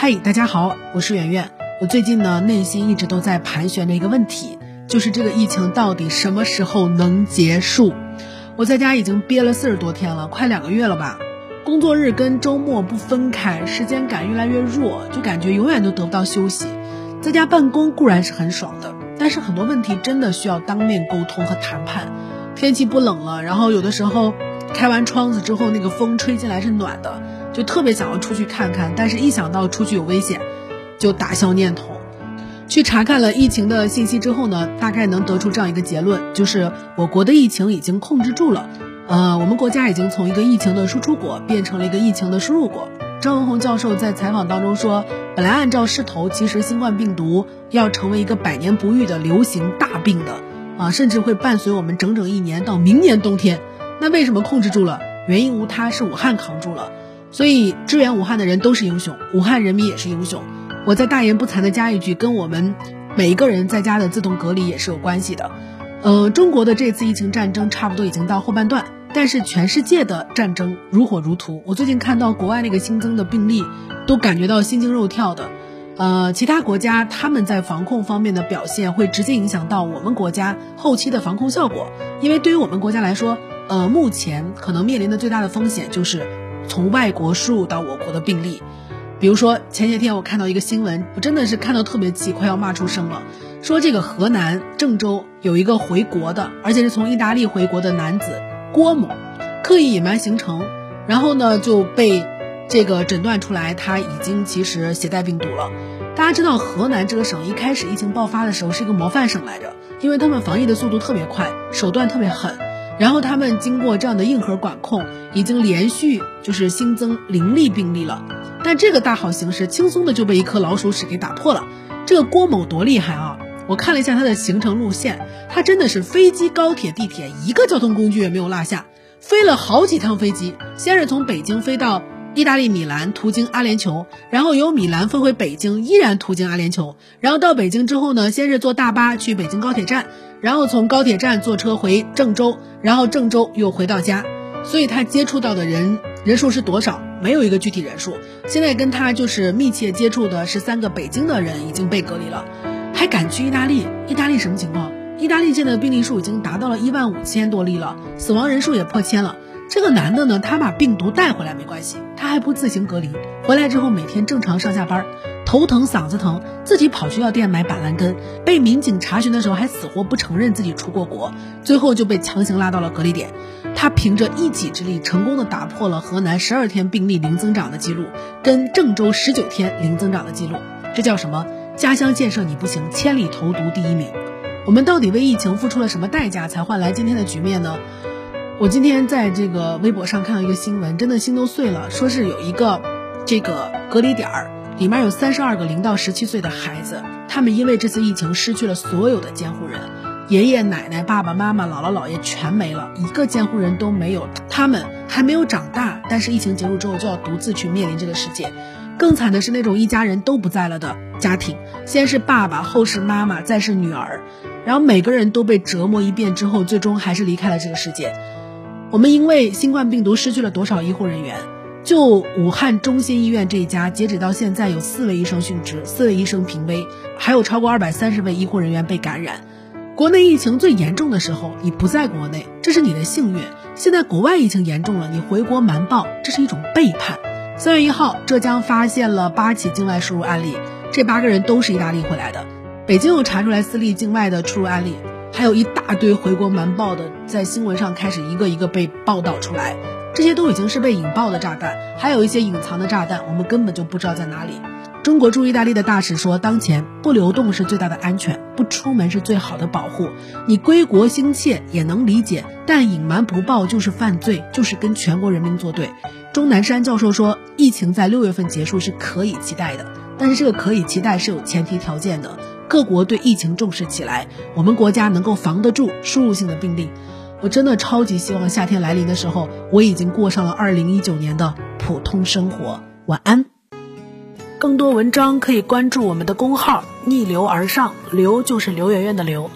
嗨，大家好，我是圆圆。我最近呢，内心一直都在盘旋着一个问题，就是这个疫情到底什么时候能结束？我在家已经憋了四十多天了，快两个月了吧。工作日跟周末不分开，时间感越来越弱，就感觉永远都得不到休息。在家办公固然是很爽的，但是很多问题真的需要当面沟通和谈判。天气不冷了，然后有的时候开完窗子之后，那个风吹进来是暖的，就特别想要出去看看，但是一想到出去有危险。就打消念头，去查看了疫情的信息之后呢，大概能得出这样一个结论，就是我国的疫情已经控制住了。呃，我们国家已经从一个疫情的输出国变成了一个疫情的输入国。张文宏教授在采访当中说，本来按照势头，其实新冠病毒要成为一个百年不遇的流行大病的，啊，甚至会伴随我们整整一年到明年冬天。那为什么控制住了？原因无他，是武汉扛住了。所以支援武汉的人都是英雄，武汉人民也是英雄。我再大言不惭的加一句，跟我们每一个人在家的自动隔离也是有关系的。呃，中国的这次疫情战争差不多已经到后半段，但是全世界的战争如火如荼。我最近看到国外那个新增的病例，都感觉到心惊肉跳的。呃，其他国家他们在防控方面的表现会直接影响到我们国家后期的防控效果，因为对于我们国家来说，呃，目前可能面临的最大的风险就是从外国输入到我国的病例。比如说前些天我看到一个新闻，我真的是看到特别气，快要骂出声了。说这个河南郑州有一个回国的，而且是从意大利回国的男子郭某，刻意隐瞒行程，然后呢就被这个诊断出来他已经其实携带病毒了。大家知道河南这个省一开始疫情爆发的时候是一个模范省来着，因为他们防疫的速度特别快，手段特别狠。然后他们经过这样的硬核管控，已经连续就是新增零例病例了。但这个大好形势轻松的就被一颗老鼠屎给打破了。这个郭某多厉害啊！我看了一下他的行程路线，他真的是飞机、高铁、地铁一个交通工具也没有落下，飞了好几趟飞机。先是从北京飞到意大利米兰，途经阿联酋，然后由米兰飞回北京，依然途经阿联酋。然后到北京之后呢，先是坐大巴去北京高铁站，然后从高铁站坐车回郑州，然后郑州又回到家。所以他接触到的人人数是多少？没有一个具体人数。现在跟他就是密切接触的是三个北京的人已经被隔离了，还敢去意大利？意大利什么情况？意大利现在的病例数已经达到了一万五千多例了，死亡人数也破千了。这个男的呢，他把病毒带回来没关系，他还不自行隔离，回来之后每天正常上下班，头疼嗓子疼，自己跑去药店买板蓝根，被民警查询的时候还死活不承认自己出过国，最后就被强行拉到了隔离点。他凭着一己之力，成功的打破了河南十二天病例零增长的记录，跟郑州十九天零增长的记录。这叫什么？家乡建设你不行，千里投毒第一名。我们到底为疫情付出了什么代价，才换来今天的局面呢？我今天在这个微博上看到一个新闻，真的心都碎了。说是有一个这个隔离点儿，里面有三十二个零到十七岁的孩子，他们因为这次疫情失去了所有的监护人，爷爷奶奶、爸爸妈妈、姥姥姥爷全没了，一个监护人都没有。他们还没有长大，但是疫情结束之后就要独自去面临这个世界。更惨的是那种一家人都不在了的家庭，先是爸爸，后是妈妈，再是女儿，然后每个人都被折磨一遍之后，最终还是离开了这个世界。我们因为新冠病毒失去了多少医护人员？就武汉中心医院这一家，截止到现在有四位医生殉职，四位医生平危，还有超过二百三十位医护人员被感染。国内疫情最严重的时候，你不在国内，这是你的幸运。现在国外疫情严重了，你回国瞒报，这是一种背叛。三月一号，浙江发现了八起境外输入案例，这八个人都是意大利回来的。北京又查出来四例境外的出入案例。还有一大堆回国瞒报的，在新闻上开始一个一个被报道出来，这些都已经是被引爆的炸弹，还有一些隐藏的炸弹，我们根本就不知道在哪里。中国驻意大利的大使说，当前不流动是最大的安全，不出门是最好的保护。你归国心切也能理解，但隐瞒不报就是犯罪，就是跟全国人民作对。钟南山教授说，疫情在六月份结束是可以期待的，但是这个可以期待是有前提条件的。各国对疫情重视起来，我们国家能够防得住输入性的病例。我真的超级希望夏天来临的时候，我已经过上了二零一九年的普通生活。晚安。更多文章可以关注我们的公号“逆流而上”，流就是刘媛媛的刘。